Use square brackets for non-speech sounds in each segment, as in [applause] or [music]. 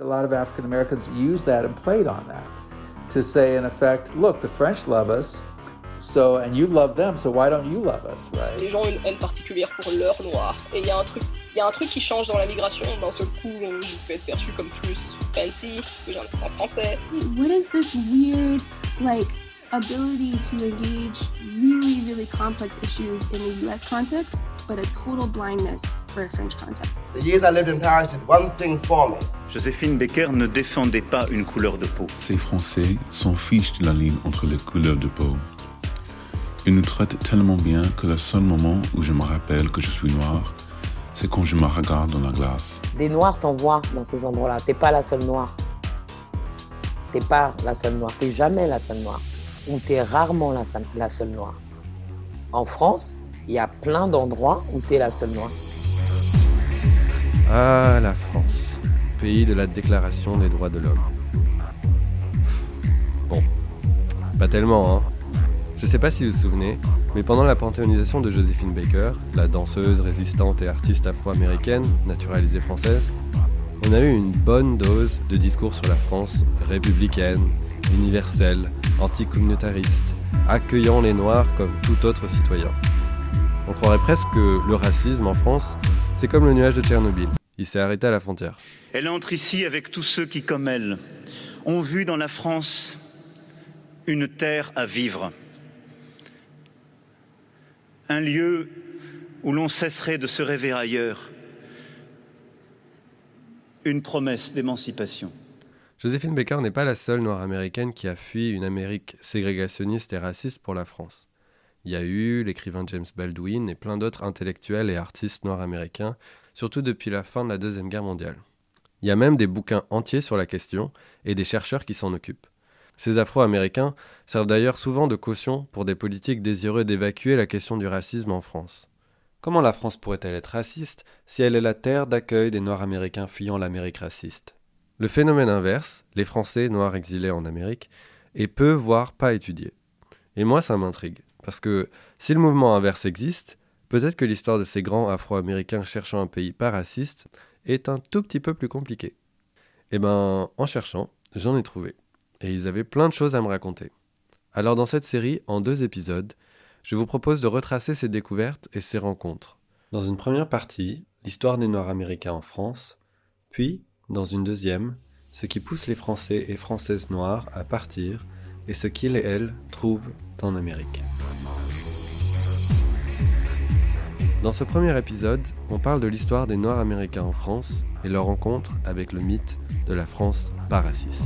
A lot of African Americans used that and played on that to say, in effect, look, the French love us, so and you love them, so why don't you love us, right? Les gens ont une haine particulière pour leur noir. Et il y a un truc, il y a un truc qui change dans la migration. D'un seul coup, on peut être perçu comme plus fancy parce que j'ai un accent français. What is this weird, like, ability to engage really, really complex issues in the US context, but a total blindness for a French context? The years I lived in Paris did one thing for me. Joséphine Baker ne défendait pas une couleur de peau. Ces Français s'en fichent de la ligne entre les couleurs de peau. Ils nous traitent tellement bien que le seul moment où je me rappelle que je suis noir, c'est quand je me regarde dans la glace. Des noirs, t'en vois dans ces endroits-là. T'es pas la seule noire. T'es pas la seule noire. T'es jamais la seule noire. Ou t'es rarement la, seule- la seule noire. En France, il y a plein d'endroits où t'es la seule noire. Ah, la France, pays de la Déclaration des droits de l'homme. Bon, pas tellement, hein. Je sais pas si vous vous souvenez, mais pendant la panthéonisation de Joséphine Baker, la danseuse, résistante et artiste afro-américaine, naturalisée française, on a eu une bonne dose de discours sur la France républicaine, universelle, anticommunautariste, accueillant les Noirs comme tout autre citoyen. On croirait presque que le racisme en France, c'est comme le nuage de Tchernobyl. Il s'est arrêté à la frontière. Elle entre ici avec tous ceux qui, comme elle, ont vu dans la France une terre à vivre. Un lieu où l'on cesserait de se rêver ailleurs. Une promesse d'émancipation. Joséphine Baker n'est pas la seule noire américaine qui a fui une Amérique ségrégationniste et raciste pour la France. Il y a eu l'écrivain James Baldwin et plein d'autres intellectuels et artistes noirs américains, surtout depuis la fin de la Deuxième Guerre mondiale. Il y a même des bouquins entiers sur la question et des chercheurs qui s'en occupent. Ces Afro-Américains servent d'ailleurs souvent de caution pour des politiques désireux d'évacuer la question du racisme en France. Comment la France pourrait-elle être raciste si elle est la terre d'accueil des Noirs américains fuyant l'Amérique raciste? Le phénomène inverse, les Français noirs exilés en Amérique, est peu voire pas étudié. Et moi ça m'intrigue, parce que si le mouvement inverse existe, peut-être que l'histoire de ces grands Afro-Américains cherchant un pays pas raciste est un tout petit peu plus compliquée. Eh ben, en cherchant, j'en ai trouvé. Et ils avaient plein de choses à me raconter. Alors dans cette série, en deux épisodes, je vous propose de retracer ces découvertes et ces rencontres. Dans une première partie, l'histoire des Noirs américains en France, puis, dans une deuxième, ce qui pousse les Français et Françaises noires à partir et ce qu'ils et elles trouvent en Amérique. Dans ce premier épisode, on parle de l'histoire des Noirs américains en France et leur rencontre avec le mythe de la France pas raciste.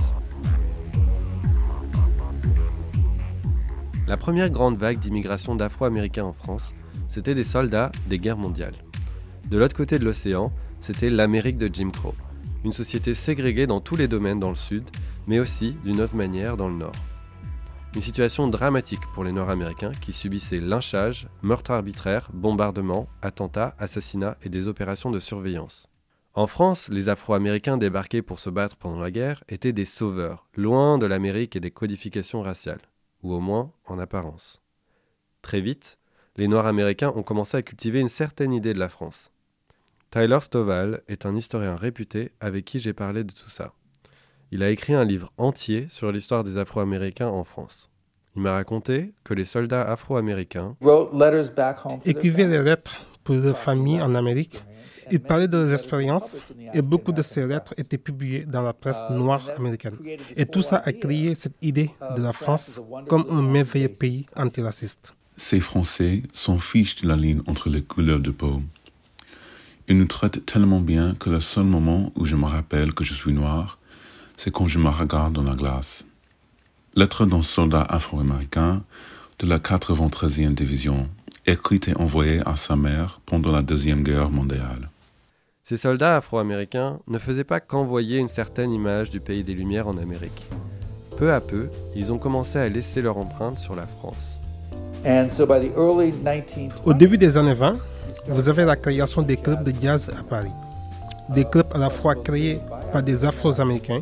La première grande vague d'immigration d'Afro-Américains en France, c'était des soldats des guerres mondiales. De l'autre côté de l'océan, c'était l'Amérique de Jim Crow, une société ségrégée dans tous les domaines dans le sud, mais aussi d'une autre manière dans le nord. Une situation dramatique pour les Nord-Américains qui subissaient lynchage, meurtres arbitraires, bombardements, attentats, assassinats et des opérations de surveillance. En France, les Afro-Américains débarqués pour se battre pendant la guerre étaient des sauveurs, loin de l'Amérique et des codifications raciales, ou au moins en apparence. Très vite, les Noirs américains ont commencé à cultiver une certaine idée de la France. Tyler Stovall est un historien réputé avec qui j'ai parlé de tout ça. Il a écrit un livre entier sur l'histoire des Afro-Américains en France. Il m'a raconté que les soldats afro-américains Wrote letters back home. to their écrivaient des lettres pour leurs familles en Amérique. Ils parlaient de leurs expériences et beaucoup de ces lettres étaient publiées dans la presse noire américaine. Et tout ça a créé cette idée de la France comme un merveilleux pays antiraciste. Ces Français s'en fichent de la ligne entre les couleurs de peau. Ils nous traitent tellement bien que le seul moment où je me rappelle que je suis noir, c'est quand je me regarde dans la glace. Lettre d'un soldat afro-américain de la 93e division, écrite et envoyée à sa mère pendant la Deuxième Guerre mondiale. Ces soldats afro-américains ne faisaient pas qu'envoyer une certaine image du pays des Lumières en Amérique. Peu à peu, ils ont commencé à laisser leur empreinte sur la France. And so by the early 1920s, Au début des années 20, vous avez la création des clubs de jazz à Paris. Des clubs à la fois créés par des Afro-Américains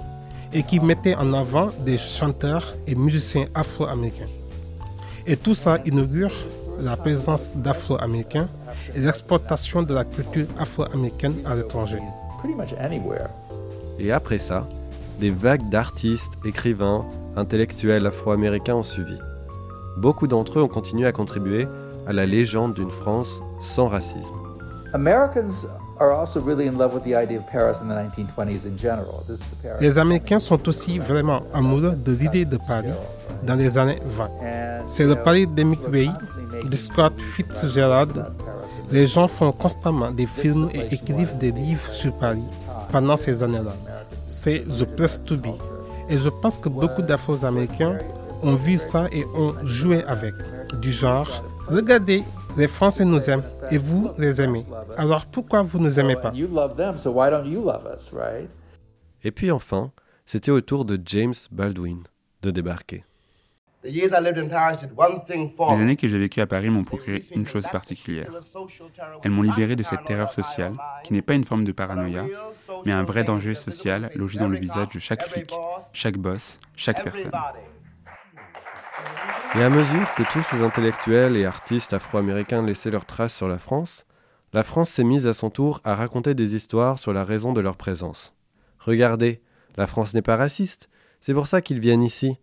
et qui mettaient en avant des chanteurs et musiciens afro-américains. Et tout ça inaugure la présence d'Afro-Américains et l'exportation de la culture afro-américaine à l'étranger. Et après ça, des vagues d'artistes, écrivains, intellectuels afro-américains ont suivi. Beaucoup d'entre eux ont continué à contribuer à la légende d'une France sans racisme. Les Américains sont aussi vraiment amoureux de l'idée de Paris dans les années 20. C'est le Paris d'Hemingway, de Scott Fitzgerald. Les gens font constamment des films et écrivent des livres sur Paris pendant ces années-là. C'est The Place to Be. Et je pense que beaucoup d'Afro-Américains ont vu ça et ont joué avec. Du genre, regardez, les Français nous aiment et vous les aimez. Alors pourquoi vous ne nous aimez pas? Et puis enfin, c'était au tour de James Baldwin de débarquer. Les années que j'ai vécues à Paris m'ont procuré une chose particulière. Elles m'ont libéré de cette terreur sociale, qui n'est pas une forme de paranoïa, mais un vrai danger social logé dans le visage de chaque flic, chaque boss, chaque personne. Et à mesure que tous ces intellectuels et artistes afro-américains laissaient leurs traces sur la France, la France s'est mise à son tour à raconter des histoires sur la raison de leur présence. Regardez, la France n'est pas raciste, c'est pour ça qu'ils viennent ici,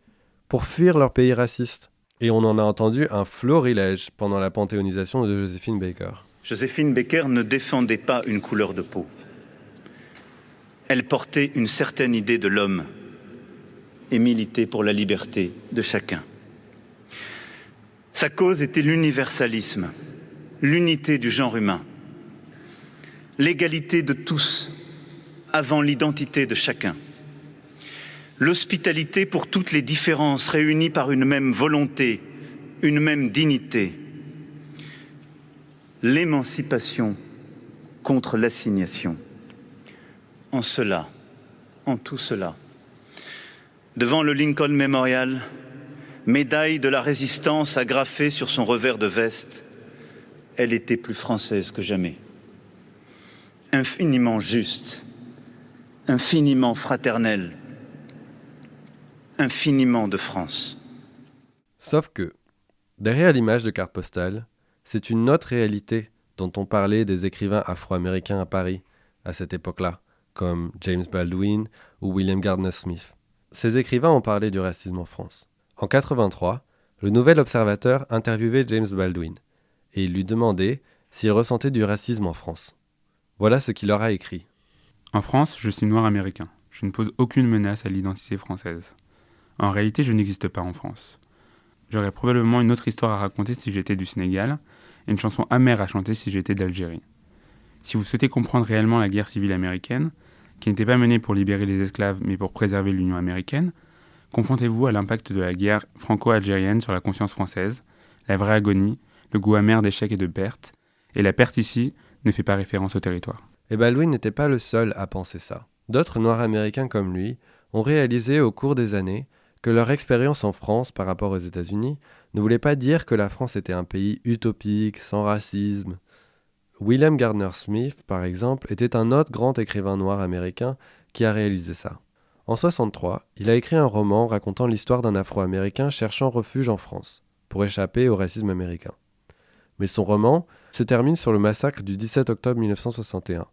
pour fuir leur pays raciste. Et on en a entendu un florilège pendant la panthéonisation de Joséphine Baker. Joséphine Baker ne défendait pas une couleur de peau. Elle portait une certaine idée de l'homme et militait pour la liberté de chacun. Sa cause était l'universalisme, l'unité du genre humain, l'égalité de tous avant l'identité de chacun, l'hospitalité pour toutes les différences réunies par une même volonté, une même dignité, l'émancipation contre l'assignation. En cela, en tout cela, devant le Lincoln Memorial, médaille de la résistance agrafée sur son revers de veste, elle était plus française que jamais. Infiniment juste, infiniment fraternelle, infiniment de France. Sauf que, derrière l'image de carte postale, c'est une autre réalité dont on parlait des écrivains afro-américains à Paris à cette époque-là, comme James Baldwin ou William Gardner Smith. Ces écrivains ont parlé du racisme en France. En 83, le Nouvel Observateur interviewait James Baldwin et il lui demandait s'il ressentait du racisme en France. Voilà ce qu'il leur a écrit. En France, je suis noir américain. Je ne pose aucune menace à l'identité française. En réalité, je n'existe pas en France. J'aurais probablement une autre histoire à raconter si j'étais du Sénégal et une chanson amère à chanter si j'étais d'Algérie. Si vous souhaitez comprendre réellement la guerre civile américaine, qui n'était pas menée pour libérer les esclaves mais pour préserver l'Union américaine, confrontez-vous à l'impact de la guerre franco-algérienne sur la conscience française, la vraie agonie, le goût amer d'échec et de perte, et la perte ici ne fait pas référence au territoire. Et Baldwin n'était pas le seul à penser ça. D'autres Noirs américains comme lui ont réalisé au cours des années que leur expérience en France par rapport aux États-Unis ne voulait pas dire que la France était un pays utopique, sans racisme. William Gardner Smith, par exemple, était un autre grand écrivain noir américain qui a réalisé ça. En 63, il a écrit un roman racontant l'histoire d'un Afro-Américain cherchant refuge en France, pour échapper au racisme américain. Mais son roman se termine sur le massacre du 17 octobre 1961,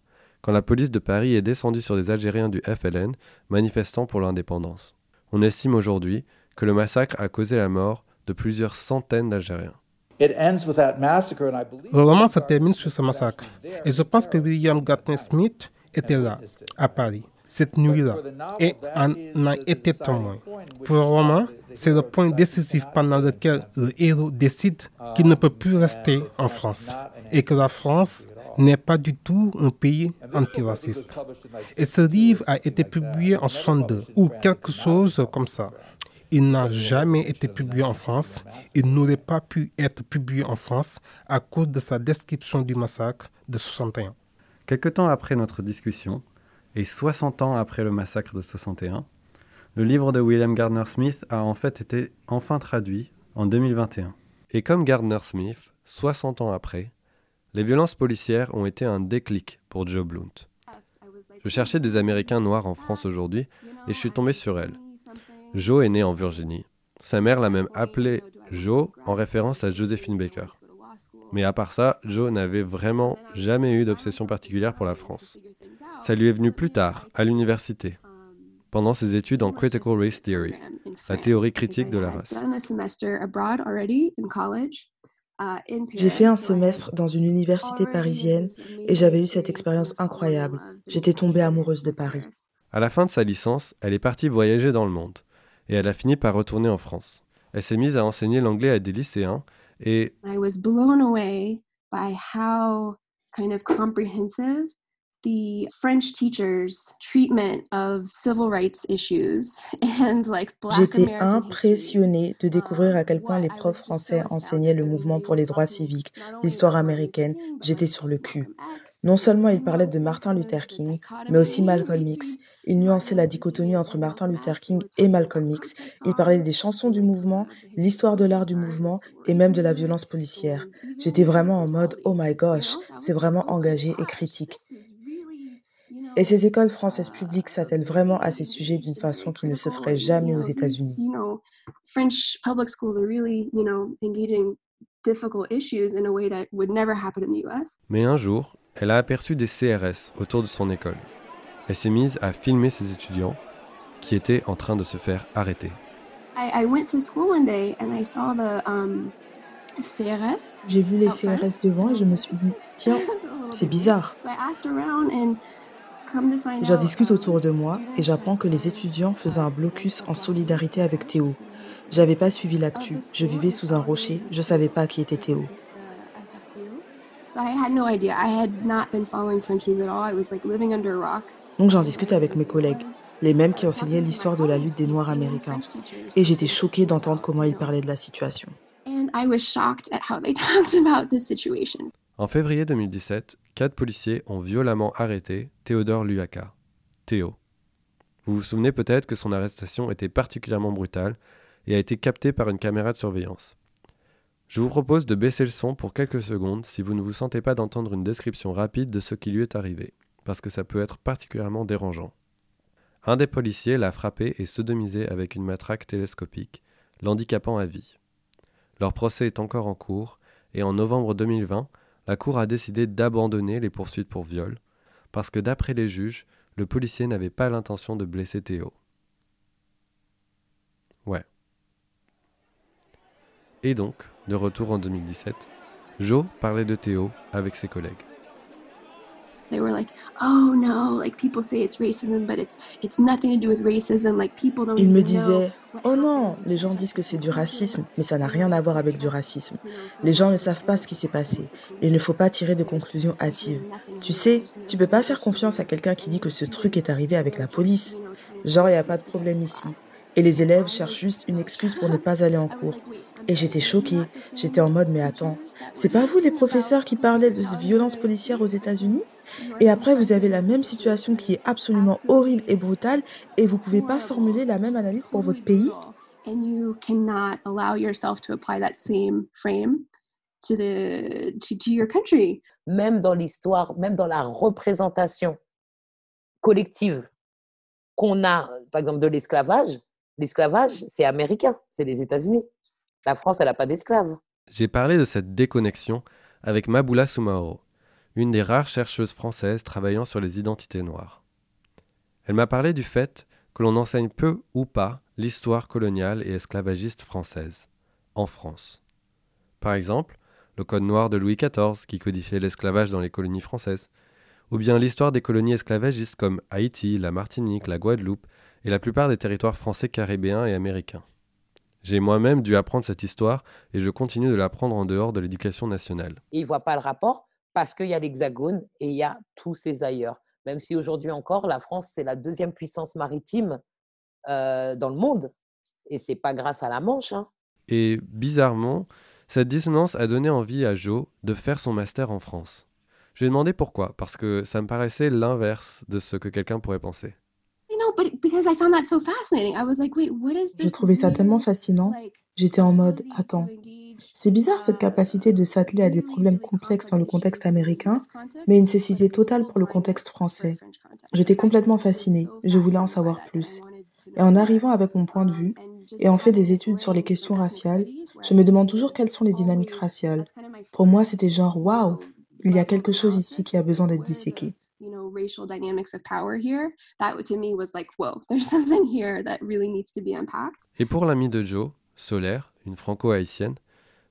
quand la police de Paris est descendue sur des Algériens du FLN manifestant pour l'indépendance. On estime aujourd'hui que le massacre a causé la mort de plusieurs centaines d'Algériens. Le roman se termine sur ce massacre. Et je pense que William Gardner Smith était là, à Paris cette nuit-là et en a été témoin. Pour le roman, c'est le point décisif pendant lequel le héros décide qu'il ne peut plus rester en France et que la France n'est pas du tout un pays antiraciste. Et ce livre a été publié en 62 ou quelque chose comme ça. Il n'a jamais été publié en France. Il n'aurait pas pu être publié en France à cause de sa description du massacre de 61. Quelque temps après notre discussion, et 60 ans après le massacre de 61, le livre de William Gardner Smith a en fait été enfin traduit en 2021. Et comme Gardner Smith, 60 ans après, les violences policières ont été un déclic pour Joe Blunt. Je cherchais des Américains noirs en France aujourd'hui et je suis tombé sur elle. Joe est né en Virginie. Sa mère l'a même appelé Joe en référence à Josephine Baker. Mais à part ça, Joe n'avait vraiment jamais eu d'obsession particulière pour la France. Ça lui est venu plus tard, à l'université, pendant ses études en Critical Race Theory, la théorie critique de la race. J'ai fait un semestre dans une université parisienne et j'avais eu cette expérience incroyable. J'étais tombée amoureuse de Paris. À la fin de sa licence, elle est partie voyager dans le monde et elle a fini par retourner en France. Elle s'est mise à enseigner l'anglais à des lycéens et I was blown away by how kind of comprehensive the French teachers' treatment of civil rights issues [laughs] and like black J'étais impressionnée de découvrir à quel point les profs français enseignaient le mouvement pour les droits civiques, l'histoire américaine. J'étais sur le cul. Non seulement ils parlaient de Martin Luther King, mais aussi Malcolm X. Ils nuançaient la dichotomie entre Martin Luther King et Malcolm X. Ils parlaient des chansons du mouvement, l'histoire de l'art du mouvement et même de la violence policière. J'étais vraiment en mode oh my gosh, c'est vraiment engagé et critique. Et ces écoles françaises publiques s'attellent vraiment à ces sujets d'une façon qui ne se ferait jamais aux États-Unis. you know, French public schools are really, you know, engaging difficult issues in a way that would never happen in the US. Mais un jour, elle a aperçu des CRS autour de son école. Elle s'est mise à filmer ses étudiants qui étaient en train de se faire arrêter. I, I went to school one day and I saw the um, CRS. J'ai vu les CRS devant et je me suis dit, tiens, [laughs] c'est bizarre. J'en discute autour de moi et j'apprends que les étudiants faisaient un blocus en solidarité avec Théo. J'avais pas suivi l'actu, je vivais sous un rocher, je savais pas qui était Théo. Donc j'en discute avec mes collègues, les mêmes qui enseignaient l'histoire de la lutte des Noirs américains. Et j'étais choquée d'entendre comment ils parlaient de la situation. [laughs] En février 2017, quatre policiers ont violemment arrêté Théodore Luaka, Théo. Vous vous souvenez peut-être que son arrestation était particulièrement brutale et a été captée par une caméra de surveillance. Je vous propose de baisser le son pour quelques secondes si vous ne vous sentez pas d'entendre une description rapide de ce qui lui est arrivé, parce que ça peut être particulièrement dérangeant. Un des policiers l'a frappé et sodomisé avec une matraque télescopique, l'handicapant à vie. Leur procès est encore en cours, et en novembre 2020, la Cour a décidé d'abandonner les poursuites pour viol, parce que d'après les juges, le policier n'avait pas l'intention de blesser Théo. Ouais. Et donc, de retour en 2017, Joe parlait de Théo avec ses collègues. They were like, "Oh no, like people say it's racism, but it's it's nothing to do with racism. Like people don't Ils me disaient Oh non, les gens disent que c'est du racisme, mais ça n'a rien à voir avec du racisme. Les gens ne savent pas ce qui s'est passé. Il ne faut pas tirer de conclusions hâtives. Tu sais, tu peux pas faire confiance à quelqu'un qui dit que ce truc est arrivé avec la police. Genre, il n'y a pas de problème ici. Et les élèves cherchent juste une excuse pour ne [laughs] pas aller en cours. Et j'étais choquée. J'étais en mode, mais attends, c'est pas vous les professeurs qui parlaient de violences policières aux États-Unis? Et après, vous avez la même situation qui est absolument horrible et brutale, et vous pouvez pas formuler la même analyse pour votre pays and you cannot allow yourself to apply that same frame to the to, to your country. Même dans l'histoire, même dans la représentation collective qu'on a, par exemple, de l'esclavage, l'esclavage, c'est américain, c'est les États-Unis. La France, elle n'a pas d'esclaves. J'ai parlé de cette déconnexion avec Maboula Soumaoro, une des rares chercheuses françaises travaillant sur les identités noires. Elle m'a parlé du fait que l'on enseigne peu ou pas l'histoire coloniale et esclavagiste française, en France. Par exemple, le Code noir de Louis XIV qui codifiait l'esclavage dans les colonies françaises, ou bien l'histoire des colonies esclavagistes comme Haïti, la Martinique, la Guadeloupe et la plupart des territoires français caribéens et américains. J'ai moi-même dû apprendre cette histoire et je continue de l'apprendre en dehors de l'éducation nationale. Ils ne voient pas le rapport parce qu'il y a l'Hexagone et il y a tous ces ailleurs. Même si aujourd'hui encore, la France, c'est la deuxième puissance maritime euh, dans le monde. Et c'est pas grâce à la Manche. hein. Et bizarrement, cette dissonance a donné envie à Joe de faire son master en France. Je lui ai demandé pourquoi, parce que ça me paraissait l'inverse de ce que quelqu'un pourrait penser. You know, but because I found that so fascinating, I was like, wait, what is Je this? trouvais ça tellement fascinant. J'étais en mode, attends, c'est bizarre cette capacité de s'atteler à des problèmes complexes dans le contexte américain, mais une nécessité totale pour le contexte français. J'étais complètement fascinée, je voulais en savoir plus. Et en arrivant avec mon point de vue, et en fait des études sur les questions raciales, je me demande toujours quelles sont les dynamiques raciales. Pour moi, c'était genre, waouh, il y a quelque chose ici qui a besoin d'être disséqué. Et pour l'ami de Joe, Solaire, une franco-haïtienne,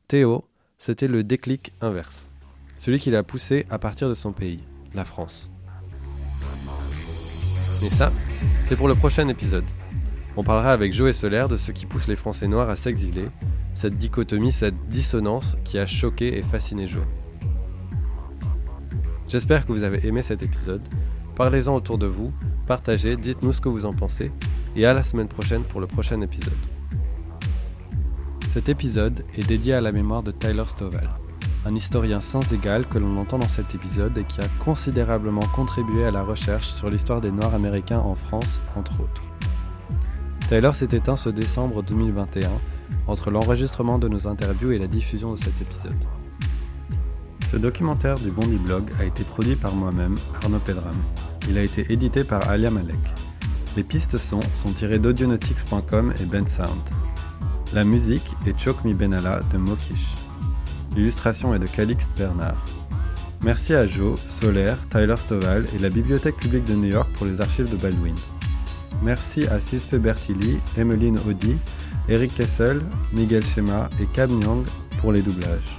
Théo, c'était le déclic inverse. Celui qui l'a poussé à partir de son pays, la France. Mais ça, c'est pour le prochain épisode. On parlera avec Joe et Solaire de ce qui pousse les Français noirs à s'exiler, cette dichotomie, cette dissonance qui a choqué et fasciné Joe. J'espère que vous avez aimé cet épisode. Parlez-en autour de vous, partagez, dites-nous ce que vous en pensez, et à la semaine prochaine pour le prochain épisode. Cet épisode est dédié à la mémoire de Tyler Stovall, un historien sans égal que l'on entend dans cet épisode et qui a considérablement contribué à la recherche sur l'histoire des Noirs américains en France, entre autres. Tyler s'est éteint ce décembre 2021, entre l'enregistrement de nos interviews et la diffusion de cet épisode. Ce documentaire du Bondi Blog a été produit par moi-même, Arnaud Pedram. Il a été édité par Alia Malek. Les pistes son sont tirées d'audionautics.com et Ben Sound. La musique est Choke Me Benalla de Mokish. L'illustration est de Calixte Bernard. Merci à Joe, Solaire, Tyler Stovall et la Bibliothèque publique de New York pour les archives de Baldwin. Merci à Cispe Bertilli, Emeline Audi, Eric Kessel, Miguel Schema et Cam Young pour les doublages.